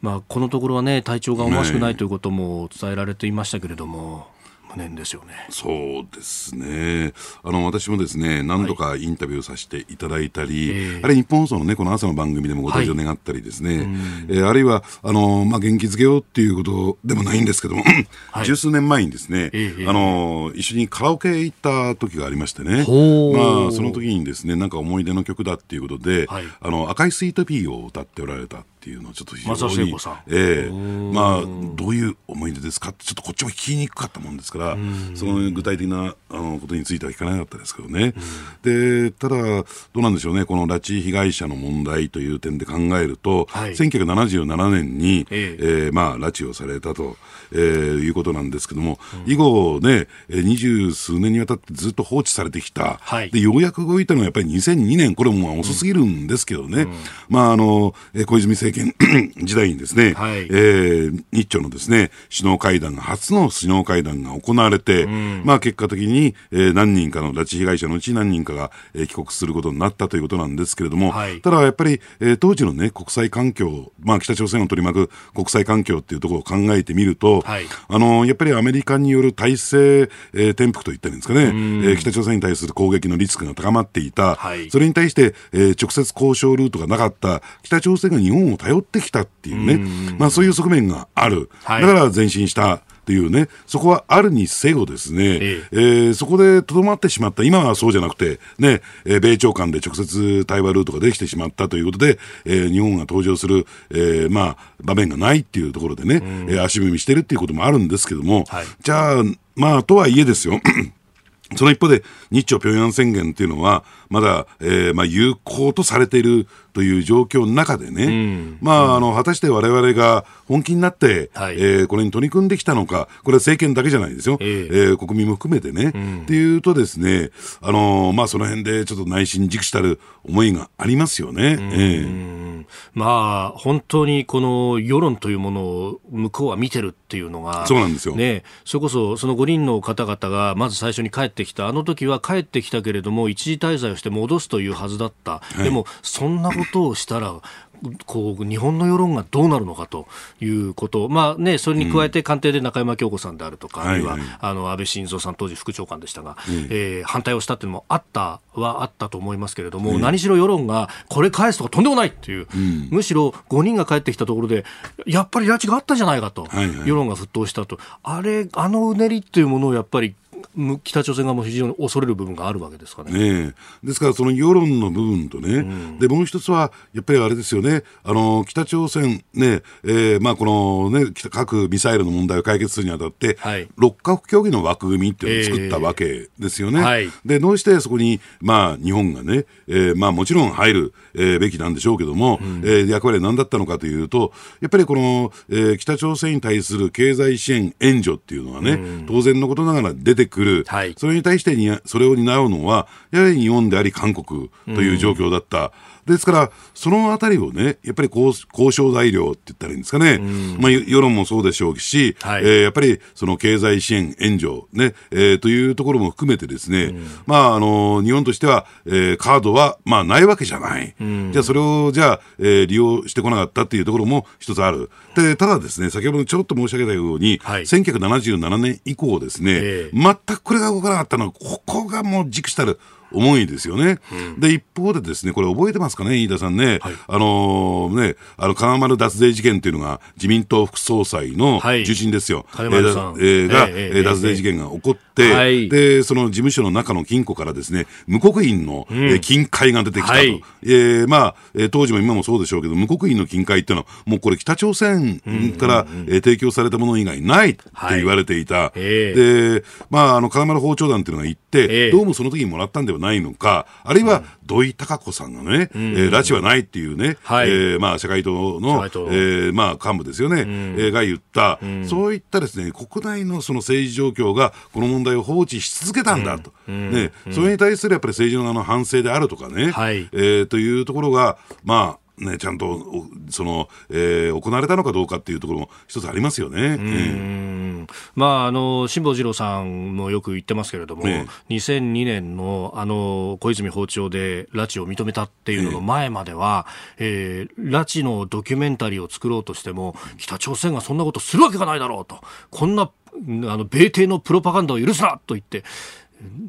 まあ、このところはね体調が思わしくないということも伝えられていましたけれども、無念ですよね。そうですね。あの、私もですね、何度かインタビューさせていただいたり、はい、あれ、日本放送のね、この朝の番組でもご登場願ったりですね、はい、えー、あるいは、あの、まあ、元気づけようっていうことでもないんですけども、はい、十数年前にですね、あの、一緒にカラオケ行った時がありましてね、まあ、その時にですね、なんか思い出の曲だっていうことで、あの、赤いスイートピーを歌っておられた。っていうのをちょっと非常に、ええ。まあ、どういう思い出ですかって、ちょっとこっちも聞きにくかったもんですから、その具体的なあのことについては聞かなかったですけどね。で、ただ、どうなんでしょうね、この拉致被害者の問題という点で考えると、はい、1977年に、ええ。えー、まあ、拉致をされたと。えー、いうことなんですけども、うん、以後ね、二十数年にわたってずっと放置されてきた、はい、でようやく動いたのはやっぱり2002年、これも遅すぎるんですけどね、うん、まああの小泉政権 時代にですね、はい、えー、日朝のですね首脳会談が、初の首脳会談が行われて、うん、まあ結果的に、えー、何人かの拉致被害者のうち何人かが、えー、帰国することになったということなんですけれども、はい、ただやっぱり、えー、当時のね、国際環境、まあ北朝鮮を取り巻く国際環境っていうところを考えてみると、はい、あのやっぱりアメリカによる体制、えー、転覆といったんですかね、えー、北朝鮮に対する攻撃のリスクが高まっていた、はい、それに対して、えー、直接交渉ルートがなかった。北朝鮮が日本を頼ってきたっていうね、まあ、そういう側面がある、はい、だから前進したっていうね、そこはあるにせよですね、ええ。えー、そこでとどまってしまった、今はそうじゃなくて、ね、えー、米朝間で直接対話ルートができてしまったということで、えー、日本が登場する、えー、まあ、場面がないっていうところでね、うん、えー、足踏みしてるっていうこともあるんですけども、はい、じゃあ、まあ、とはいえですよ、その一方で、日朝平壌宣言っていうのは、まだ、えー、まあ、有効とされているという状況の中でね、うん、まあ、あの、果たして我々が本気になって、はい、えー、これに取り組んできたのか、これは政権だけじゃないですよ。えー、えー、国民も含めてね。うん、っていうとですね、あのまあ、その辺でちょっと内心軸したる思いがありますよね。えー、まあ、本当にこの世論というものを向こうは見てるっていうのが、そうなんですよ。ね、それこそその5人の方々がまず最初に帰ってきた、あの時は帰ってきたけれども、一時滞在をして戻すというはずだった。はい、でも、そんなことをしたら、こう日本の世論がどうなるのかということ、まあね、それに加えて官邸で中山京子さんであるとか、うん、あるいは、はいはい、あの安倍晋三さん、当時副長官でしたが、うん、えー、反対をしたというのもあったはあったと思いますけれども、うん、何しろ世論がこれ返すとかとんでもないっていう、むしろ5人が帰ってきたところで、やっぱり拉致があったじゃないかと、はいはい、世論が沸騰したと、あれ、あのうねりっていうものをやっぱり北朝鮮側も非常に恐れる部分があるわけですかね。ねですからその世論の部分とね、うん、でもう一つはやっぱりあれですよね。あの北朝鮮ね、えー、まあこのね核ミサイルの問題を解決するにあたって、はい、6カ国協議の枠組みっていうのを作ったわけですよね。えーはい、でどうしてそこにまあ日本がね、えー、まあもちろん入る、えー、べきなんでしょうけども、うん、えー、役割は何だったのかというとやっぱりこの、えー、北朝鮮に対する経済支援援助っていうのはね、うん、当然のことながら出てくる、はい、それに対してにそれを担うのはやはり日本であり韓国という状況だった。うんですから、そのあたりをね、やっぱり交渉材料って言ったらいいんですかね、まあ、世論もそうでしょうし、はい、えー、やっぱりその経済支援、援助、ねえー、というところも含めてですね、まあ、あの日本としては、えー、カードは、まあ、ないわけじゃない、じゃあ、それをじゃあ、えー、利用してこなかったっていうところも一つある。でただですね、先ほどちょっと申し上げたように、はい、1977年以降ですね、えー、全くこれが動かなかったのは、ここがもう軸したる。重いですよね。うん、で、一方でですね、これ覚えてますかね、飯田さんね。はい、あのー、ね、あの、金丸脱税事件っていうのが自民党副総裁の中心ですよ。はい、えー、えー、が、えー、脱税事件が起こって、はい、で、その事務所の中の金庫からですね、無刻印の、うん、えー、金塊が出てきたと。はい、えー、まあ、えー、当時も今もそうでしょうけど、無刻印の金塊っていうのは、もうこれ北朝鮮から、うんうんうん、えー、提供されたもの以外ないって言われていた。はい、で、まあ、あの、金丸包丁団っていうのが行って、どうもその時にもらったんではないのか、あるいは土井孝子さんがね、うん、えー、拉致はないっていうね、はい、えー、まあ、社会党の、えー、まあ、幹部ですよね、うん、えー、が言った、うん、そういったですね、国内のその政治状況がこの問題を放置し続けたんだと。うん、ね、それに対するやっぱり政治の側の反省であるとかね、はい、えー、というところが、まあ、ね、ちゃんとその、えー、行われたのかどうかっていうところも一つありますよね。うん。まあ、あの辛坊治郎さんもよく言ってますけれども、ね、2002年のあの小泉訪朝で拉致を認めたっていうのの前までは、ええー、拉致のドキュメンタリーを作ろうとしても北朝鮮がそんなことするわけがないだろうと。こんなあの米帝のプロパガンダを許すなと言って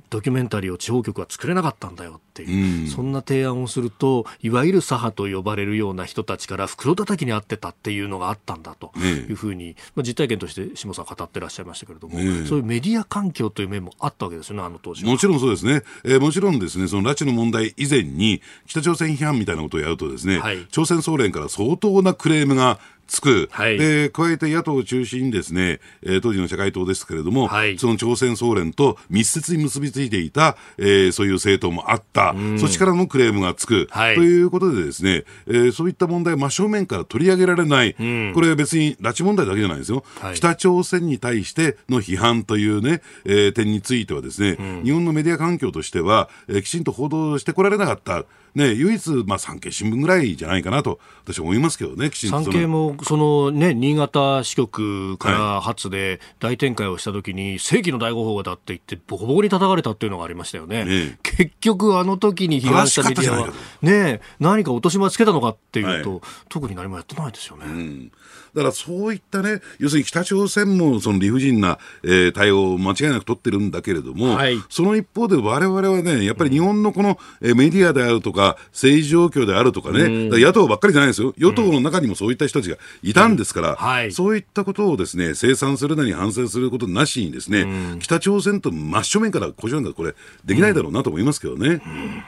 ドキュメンタリーを地方局は作れなかったんだよっていう、うん、そんな提案をするといわゆる左派と呼ばれるような人たちから袋叩きにあってたっていうのがあったんだというふうに、まあ、実体験として下さん語ってらっしゃいましたけれども、ね、そういうメディア環境という面もあったわけですよねあの当時もちろんそうですね、えー、もちろんですねその拉致の問題以前に北朝鮮批判みたいなことをやるとですね、はい、朝鮮総連から相当なクレームがつく、はい、で加えて野党を中心にですね、えー、当時の社会党ですけれども、はい、その朝鮮総連と密接に結びついていた、えー、そういう政党もあった、そっちからのクレームがつく、はい、ということでですね、えー、そういった問題を真正面から取り上げられない、うん、これは別に拉致問題だけじゃないですよ、北朝鮮に対しての批判というね、えー、点についてはですね、うん、日本のメディア環境としては、えー、きちんと報道してこられなかった。ね、唯一、まあ、産経新聞ぐらいじゃないかなと、私は思いますけどね、産経も、そのね、新潟支局から初で大展開をしたときに、正規の第五法だって言って、ボコボコに叩かれたっていうのがありましたよね。ね結局、あの時に批判したメディアは、ね、何か落とし前つけたのかっていうと、はい、特に何もやってないですよね。うん。だからそういったね、要するに北朝鮮もその理不尽な、えー、対応を間違いなく取ってるんだけれども、はい、その一方でわれわれはね、やっぱり日本のこの、えー、メディアであるとか、政治状況であるとかね、か野党ばっかりじゃないですよ。与党の中にもそういった人たちがいたんですから、うんはい、そういったことをですね、清算するなり反省することなしにですね、北朝鮮と真正面から交渉なんかこれ、できないだろうなと思いますけどね。うん。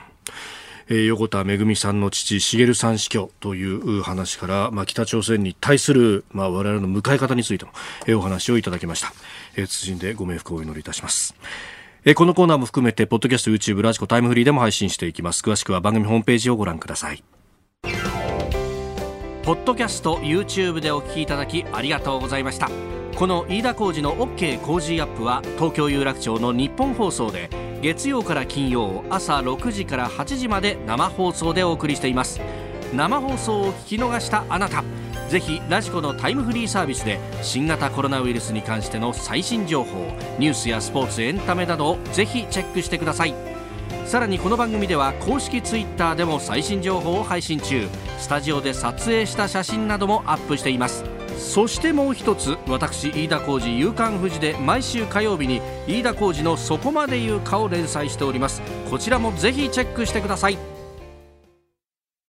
えー、横田めぐみさんの父茂さん死去という話から、まあ、北朝鮮に対する、まあ、我々の迎え方についての、えー、お話をいただきました、えー、謹んでご冥福をお祈りいたしますえこのコーナーも含めてポッドキャスト YouTube ラジコタイムフリーでも配信していきます。詳しくは番組ホームページをご覧ください。ポッドキャスト YouTube でお聞きいただきありがとうございました。この飯田浩司の OK 工事アップは東京有楽町の日本放送で月曜から金曜朝6時から8時まで生放送でお送りしています。生放送を聞き逃したあなた。ぜひラジコのタイムフリーサービスで新型コロナウイルスに関しての最新情報ニュースやスポーツエンタメなどをぜひチェックしてください。さらにこの番組では公式 Twitter でも最新情報を配信中。スタジオで撮影した写真などもアップしています。そしてもう一つ私飯田浩司夕刊富士で毎週火曜日に飯田浩司の「そこまで言うか」を連載しております。こちらもぜひチェックしてください。